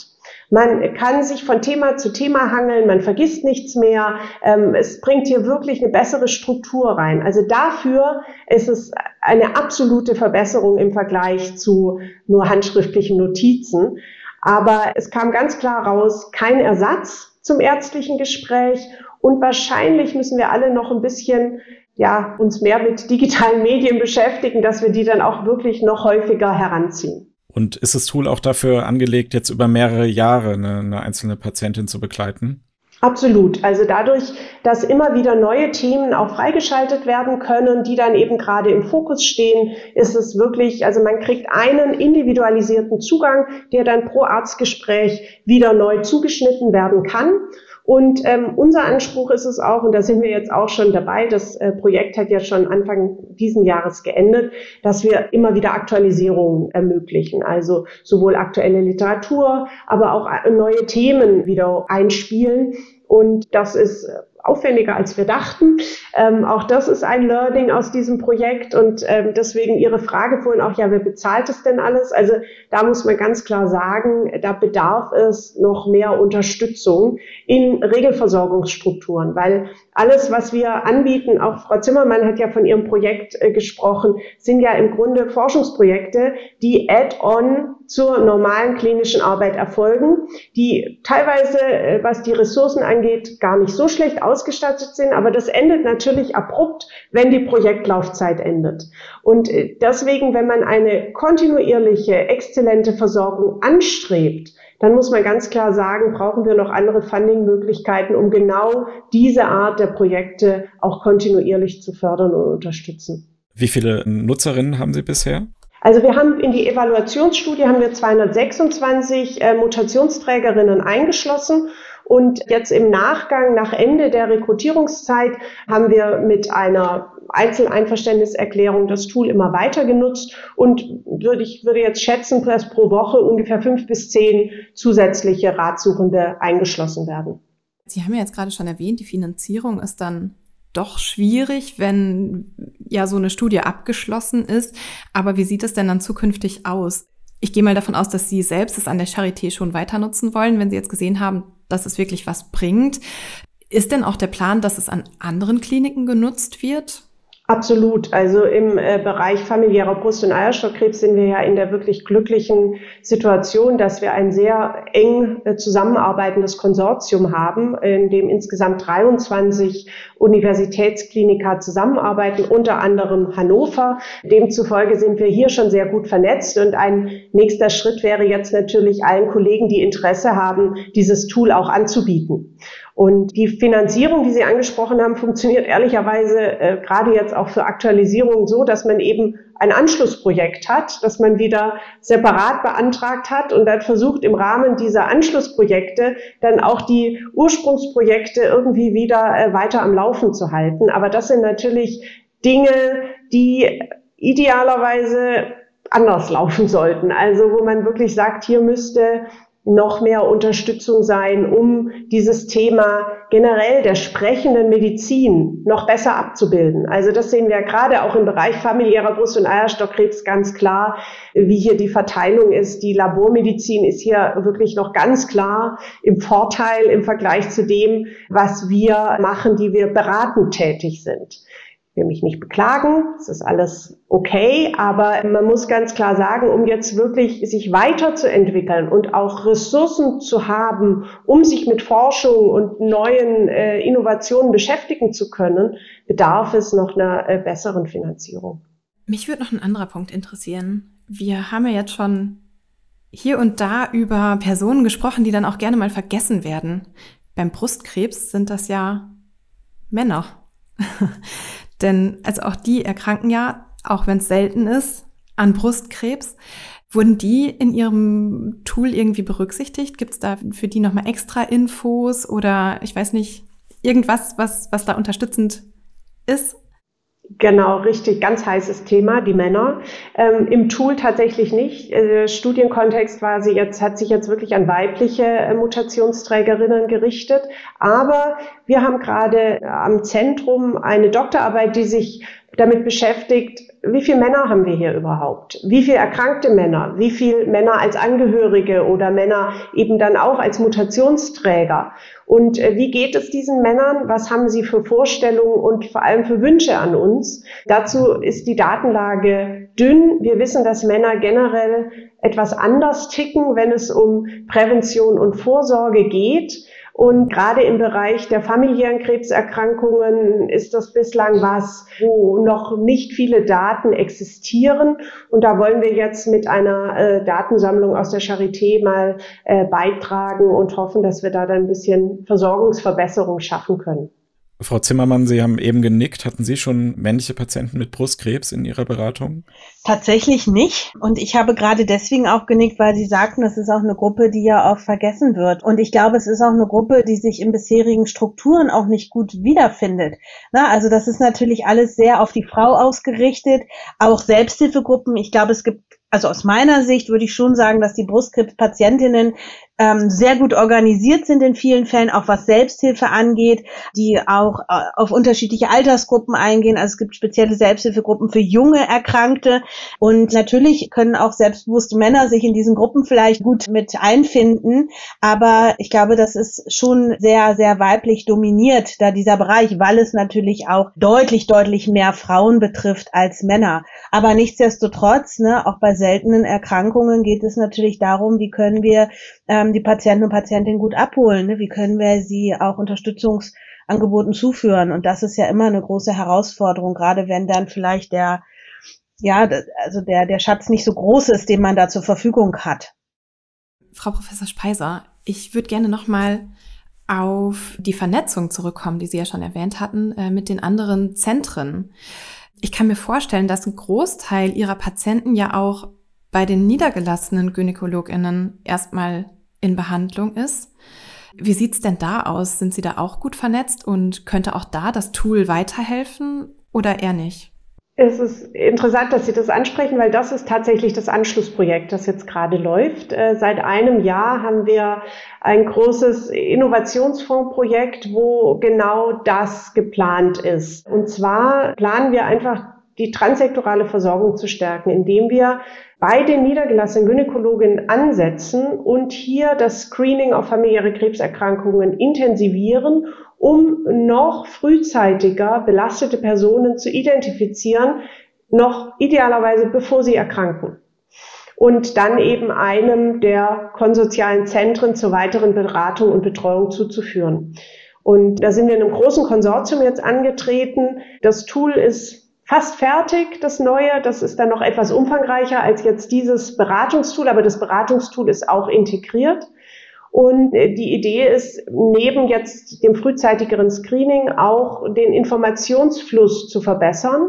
Man kann sich von Thema zu Thema hangeln, man vergisst nichts mehr. Ähm, es bringt hier wirklich eine bessere Struktur rein. Also dafür ist es eine absolute Verbesserung im Vergleich zu nur handschriftlichen Notizen. Aber es kam ganz klar raus, kein Ersatz zum ärztlichen Gespräch. Und wahrscheinlich müssen wir alle noch ein bisschen ja, uns mehr mit digitalen Medien beschäftigen, dass wir die dann auch wirklich noch häufiger heranziehen. Und ist das Tool auch dafür angelegt, jetzt über mehrere Jahre eine, eine einzelne Patientin zu begleiten? Absolut. Also dadurch, dass immer wieder neue Themen auch freigeschaltet werden können, die dann eben gerade im Fokus stehen, ist es wirklich, also man kriegt einen individualisierten Zugang, der dann pro Arztgespräch wieder neu zugeschnitten werden kann. Und ähm, unser Anspruch ist es auch, und da sind wir jetzt auch schon dabei, das äh, Projekt hat ja schon Anfang diesen Jahres geendet, dass wir immer wieder Aktualisierungen ermöglichen. Also sowohl aktuelle Literatur, aber auch äh, neue Themen wieder einspielen. Und das ist äh, aufwendiger, als wir dachten. Ähm, auch das ist ein Learning aus diesem Projekt und ähm, deswegen Ihre Frage vorhin auch, ja, wer bezahlt es denn alles? Also da muss man ganz klar sagen, da bedarf es noch mehr Unterstützung in Regelversorgungsstrukturen, weil alles, was wir anbieten, auch Frau Zimmermann hat ja von ihrem Projekt äh, gesprochen, sind ja im Grunde Forschungsprojekte, die add-on zur normalen klinischen Arbeit erfolgen, die teilweise, äh, was die Ressourcen angeht, gar nicht so schlecht ausgestattet sind, aber das endet natürlich abrupt, wenn die Projektlaufzeit endet. Und äh, deswegen, wenn man eine kontinuierliche, exzellente Versorgung anstrebt, dann muss man ganz klar sagen, brauchen wir noch andere Funding-Möglichkeiten, um genau diese Art der Projekte auch kontinuierlich zu fördern und unterstützen. Wie viele Nutzerinnen haben Sie bisher? Also wir haben in die Evaluationsstudie haben wir 226 äh, Mutationsträgerinnen eingeschlossen und jetzt im Nachgang, nach Ende der Rekrutierungszeit, haben wir mit einer Einzeleinverständniserklärung das Tool immer weiter genutzt und würde ich würde jetzt schätzen, dass pro Woche ungefähr fünf bis zehn zusätzliche Ratsuchende eingeschlossen werden. Sie haben ja jetzt gerade schon erwähnt, die Finanzierung ist dann doch schwierig, wenn ja so eine Studie abgeschlossen ist. Aber wie sieht es denn dann zukünftig aus? Ich gehe mal davon aus, dass Sie selbst es an der Charité schon weiter nutzen wollen, wenn Sie jetzt gesehen haben, dass es wirklich was bringt. Ist denn auch der Plan, dass es an anderen Kliniken genutzt wird? Absolut. Also im äh, Bereich familiärer Brust- und Eierstockkrebs sind wir ja in der wirklich glücklichen Situation, dass wir ein sehr eng äh, zusammenarbeitendes Konsortium haben, in dem insgesamt 23 Universitätskliniker zusammenarbeiten, unter anderem Hannover. Demzufolge sind wir hier schon sehr gut vernetzt und ein nächster Schritt wäre jetzt natürlich allen Kollegen, die Interesse haben, dieses Tool auch anzubieten. Und die Finanzierung, die Sie angesprochen haben, funktioniert ehrlicherweise äh, gerade jetzt auch für Aktualisierung so, dass man eben ein Anschlussprojekt hat, das man wieder separat beantragt hat und dann versucht im Rahmen dieser Anschlussprojekte dann auch die Ursprungsprojekte irgendwie wieder äh, weiter am Laufen zu halten. Aber das sind natürlich Dinge, die idealerweise anders laufen sollten. Also wo man wirklich sagt, hier müsste noch mehr Unterstützung sein, um dieses Thema generell der sprechenden Medizin noch besser abzubilden. Also das sehen wir gerade auch im Bereich familiärer Brust- und Eierstockkrebs ganz klar, wie hier die Verteilung ist. Die Labormedizin ist hier wirklich noch ganz klar im Vorteil im Vergleich zu dem, was wir machen, die wir beratend tätig sind will mich nicht beklagen, es ist alles okay, aber man muss ganz klar sagen, um jetzt wirklich sich weiterzuentwickeln und auch Ressourcen zu haben, um sich mit Forschung und neuen äh, Innovationen beschäftigen zu können, bedarf es noch einer äh, besseren Finanzierung. Mich würde noch ein anderer Punkt interessieren. Wir haben ja jetzt schon hier und da über Personen gesprochen, die dann auch gerne mal vergessen werden. Beim Brustkrebs sind das ja Männer. Denn also auch die erkranken ja, auch wenn es selten ist, an Brustkrebs. Wurden die in Ihrem Tool irgendwie berücksichtigt? Gibt es da für die nochmal extra Infos oder ich weiß nicht, irgendwas, was, was da unterstützend ist? Genau, richtig, ganz heißes Thema, die Männer. Ähm, Im Tool tatsächlich nicht. Äh, Studienkontext war sie jetzt, hat sich jetzt wirklich an weibliche äh, Mutationsträgerinnen gerichtet. Aber wir haben gerade am Zentrum eine Doktorarbeit, die sich damit beschäftigt, wie viele Männer haben wir hier überhaupt? Wie viele erkrankte Männer? Wie viele Männer als Angehörige oder Männer eben dann auch als Mutationsträger? Und äh, wie geht es diesen Männern? Was haben sie für Vorstellungen und vor allem für Wünsche an uns? Dazu ist die Datenlage dünn. Wir wissen, dass Männer generell etwas anders ticken, wenn es um Prävention und Vorsorge geht. Und gerade im Bereich der familiären Krebserkrankungen ist das bislang was, wo noch nicht viele Daten existieren. Und da wollen wir jetzt mit einer äh, Datensammlung aus der Charité mal äh, beitragen und hoffen, dass wir da dann ein bisschen Versorgungsverbesserung schaffen können. Frau Zimmermann, Sie haben eben genickt. Hatten Sie schon männliche Patienten mit Brustkrebs in Ihrer Beratung? Tatsächlich nicht. Und ich habe gerade deswegen auch genickt, weil Sie sagten, das ist auch eine Gruppe, die ja oft vergessen wird. Und ich glaube, es ist auch eine Gruppe, die sich in bisherigen Strukturen auch nicht gut wiederfindet. Na, also das ist natürlich alles sehr auf die Frau ausgerichtet. Auch Selbsthilfegruppen. Ich glaube, es gibt also aus meiner Sicht würde ich schon sagen, dass die Brustkrebspatientinnen ähm, sehr gut organisiert sind in vielen Fällen, auch was Selbsthilfe angeht, die auch äh, auf unterschiedliche Altersgruppen eingehen. Also es gibt spezielle Selbsthilfegruppen für junge Erkrankte und natürlich können auch selbstbewusste Männer sich in diesen Gruppen vielleicht gut mit einfinden. Aber ich glaube, das ist schon sehr, sehr weiblich dominiert, da dieser Bereich, weil es natürlich auch deutlich, deutlich mehr Frauen betrifft als Männer. Aber nichtsdestotrotz, ne, auch bei seltenen Erkrankungen geht es natürlich darum, wie können wir ähm, die Patienten und Patientinnen gut abholen, ne? wie können wir sie auch Unterstützungsangeboten zuführen. Und das ist ja immer eine große Herausforderung, gerade wenn dann vielleicht der, ja, also der, der Schatz nicht so groß ist, den man da zur Verfügung hat. Frau Professor Speiser, ich würde gerne nochmal auf die Vernetzung zurückkommen, die Sie ja schon erwähnt hatten, äh, mit den anderen Zentren. Ich kann mir vorstellen, dass ein Großteil Ihrer Patienten ja auch bei den niedergelassenen Gynäkologinnen erstmal in Behandlung ist. Wie sieht's denn da aus? Sind Sie da auch gut vernetzt und könnte auch da das Tool weiterhelfen oder eher nicht? Es ist interessant, dass Sie das ansprechen, weil das ist tatsächlich das Anschlussprojekt, das jetzt gerade läuft. Äh, seit einem Jahr haben wir ein großes Innovationsfondsprojekt, wo genau das geplant ist. Und zwar planen wir einfach die transsektorale Versorgung zu stärken, indem wir bei den niedergelassenen Gynäkologen ansetzen und hier das Screening auf familiäre Krebserkrankungen intensivieren um noch frühzeitiger belastete Personen zu identifizieren, noch idealerweise bevor sie erkranken. Und dann eben einem der konsozialen Zentren zur weiteren Beratung und Betreuung zuzuführen. Und da sind wir in einem großen Konsortium jetzt angetreten. Das Tool ist fast fertig, das neue. Das ist dann noch etwas umfangreicher als jetzt dieses Beratungstool, aber das Beratungstool ist auch integriert. Und äh, die Idee ist, neben jetzt dem frühzeitigeren Screening auch den Informationsfluss zu verbessern,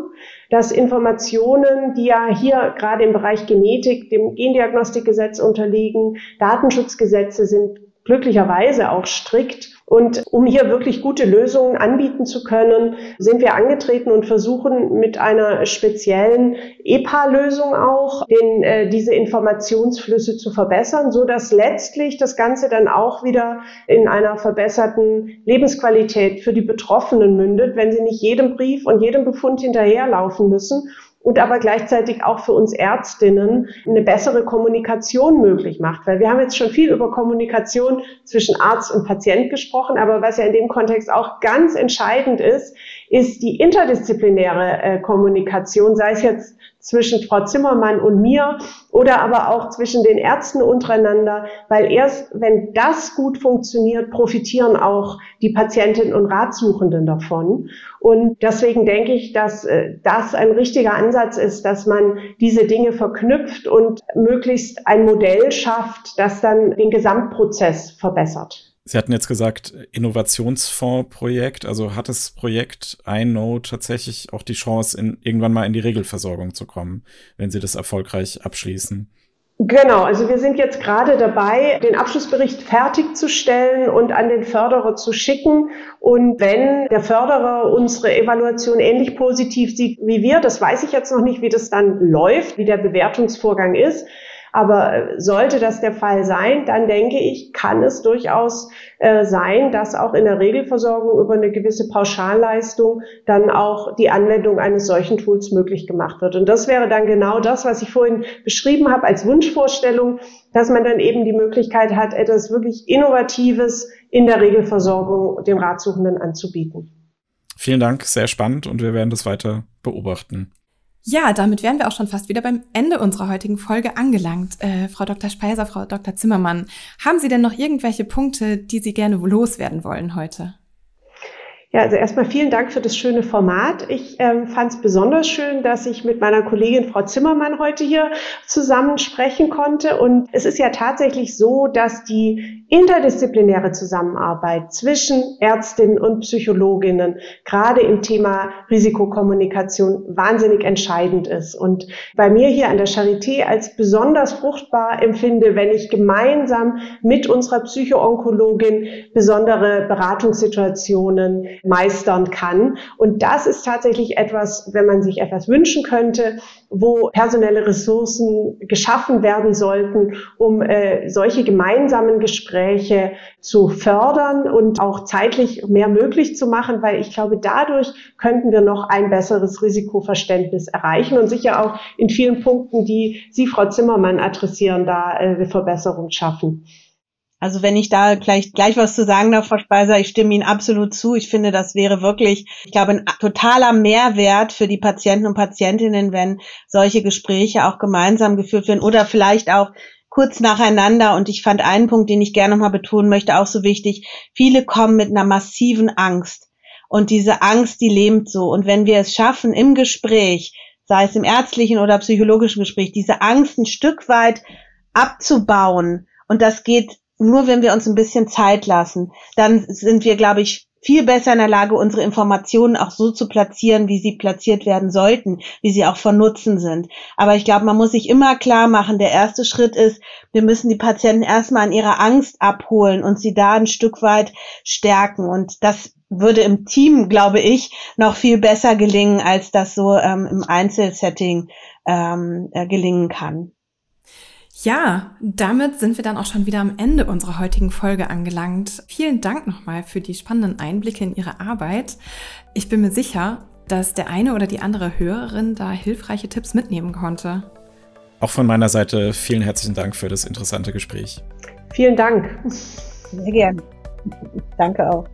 dass Informationen, die ja hier gerade im Bereich Genetik dem Gendiagnostikgesetz unterliegen, Datenschutzgesetze sind glücklicherweise auch strikt. Und um hier wirklich gute Lösungen anbieten zu können, sind wir angetreten und versuchen mit einer speziellen EPA-Lösung auch den, äh, diese Informationsflüsse zu verbessern, so dass letztlich das Ganze dann auch wieder in einer verbesserten Lebensqualität für die Betroffenen mündet, wenn sie nicht jedem Brief und jedem Befund hinterherlaufen müssen und aber gleichzeitig auch für uns Ärztinnen eine bessere Kommunikation möglich macht. Weil wir haben jetzt schon viel über Kommunikation zwischen Arzt und Patient gesprochen, aber was ja in dem Kontext auch ganz entscheidend ist, ist die interdisziplinäre äh, Kommunikation, sei es jetzt zwischen Frau Zimmermann und mir oder aber auch zwischen den Ärzten untereinander, weil erst wenn das gut funktioniert, profitieren auch die Patientinnen und Ratsuchenden davon. Und deswegen denke ich, dass äh, das ein richtiger Ansatz ist, dass man diese Dinge verknüpft und möglichst ein Modell schafft, das dann den Gesamtprozess verbessert. Sie hatten jetzt gesagt, Innovationsfondsprojekt. Also hat das Projekt iNode tatsächlich auch die Chance, in, irgendwann mal in die Regelversorgung zu kommen, wenn Sie das erfolgreich abschließen? Genau, also wir sind jetzt gerade dabei, den Abschlussbericht fertigzustellen und an den Förderer zu schicken. Und wenn der Förderer unsere Evaluation ähnlich positiv sieht wie wir, das weiß ich jetzt noch nicht, wie das dann läuft, wie der Bewertungsvorgang ist, aber äh, sollte das der Fall sein, dann denke ich, kann es durchaus äh, sein, dass auch in der Regelversorgung über eine gewisse Pauschalleistung dann auch die Anwendung eines solchen Tools möglich gemacht wird. Und das wäre dann genau das, was ich vorhin beschrieben habe als Wunschvorstellung, dass man dann eben die Möglichkeit hat, etwas wirklich Innovatives in der Regelversorgung den Ratsuchenden anzubieten. Vielen Dank, sehr spannend und wir werden das weiter beobachten. Ja, damit wären wir auch schon fast wieder beim Ende unserer heutigen Folge angelangt. Äh, Frau Dr. Speiser, Frau Dr. Zimmermann, haben Sie denn noch irgendwelche Punkte, die Sie gerne loswerden wollen heute? Ja, also erstmal vielen Dank für das schöne Format. Ich ähm, fand es besonders schön, dass ich mit meiner Kollegin Frau Zimmermann heute hier zusammen sprechen konnte. Und es ist ja tatsächlich so, dass die interdisziplinäre Zusammenarbeit zwischen Ärztinnen und Psychologinnen gerade im Thema Risikokommunikation wahnsinnig entscheidend ist. Und bei mir hier an der Charité als besonders fruchtbar empfinde, wenn ich gemeinsam mit unserer Psychoonkologin besondere Beratungssituationen meistern kann. Und das ist tatsächlich etwas, wenn man sich etwas wünschen könnte, wo personelle Ressourcen geschaffen werden sollten, um äh, solche gemeinsamen Gespräche zu fördern und auch zeitlich mehr möglich zu machen, weil ich glaube, dadurch könnten wir noch ein besseres Risikoverständnis erreichen und sicher auch in vielen Punkten, die Sie, Frau Zimmermann, adressieren, da äh, Verbesserung schaffen. Also wenn ich da gleich, gleich was zu sagen darf, Frau Speiser, ich stimme Ihnen absolut zu. Ich finde, das wäre wirklich, ich glaube, ein totaler Mehrwert für die Patienten und Patientinnen, wenn solche Gespräche auch gemeinsam geführt werden oder vielleicht auch kurz nacheinander. Und ich fand einen Punkt, den ich gerne nochmal betonen möchte, auch so wichtig. Viele kommen mit einer massiven Angst. Und diese Angst, die lähmt so. Und wenn wir es schaffen, im Gespräch, sei es im ärztlichen oder psychologischen Gespräch, diese Angst ein Stück weit abzubauen, und das geht nur wenn wir uns ein bisschen Zeit lassen, dann sind wir, glaube ich, viel besser in der Lage, unsere Informationen auch so zu platzieren, wie sie platziert werden sollten, wie sie auch von Nutzen sind. Aber ich glaube, man muss sich immer klar machen, der erste Schritt ist, wir müssen die Patienten erstmal an ihrer Angst abholen und sie da ein Stück weit stärken. Und das würde im Team, glaube ich, noch viel besser gelingen, als das so ähm, im Einzelsetting ähm, äh, gelingen kann. Ja, damit sind wir dann auch schon wieder am Ende unserer heutigen Folge angelangt. Vielen Dank nochmal für die spannenden Einblicke in Ihre Arbeit. Ich bin mir sicher, dass der eine oder die andere Hörerin da hilfreiche Tipps mitnehmen konnte. Auch von meiner Seite vielen herzlichen Dank für das interessante Gespräch. Vielen Dank. Sehr gern. Danke auch.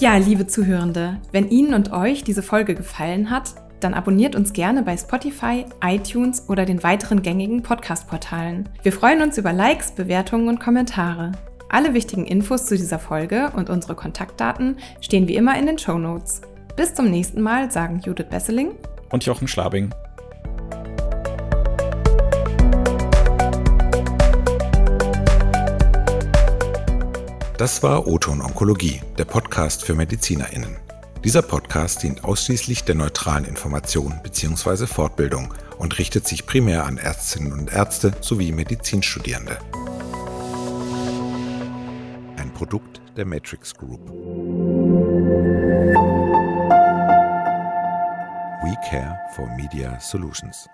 Ja, liebe Zuhörende, wenn Ihnen und euch diese Folge gefallen hat, dann abonniert uns gerne bei Spotify, iTunes oder den weiteren gängigen Podcast-Portalen. Wir freuen uns über Likes, Bewertungen und Kommentare. Alle wichtigen Infos zu dieser Folge und unsere Kontaktdaten stehen wie immer in den Show Notes. Bis zum nächsten Mal sagen Judith Besseling und Jochen Schlabing. Das war Oton Onkologie, der Podcast für MedizinerInnen. Dieser Podcast dient ausschließlich der neutralen Information bzw. Fortbildung und richtet sich primär an Ärztinnen und Ärzte sowie Medizinstudierende. Ein Produkt der Matrix Group. We care for Media Solutions.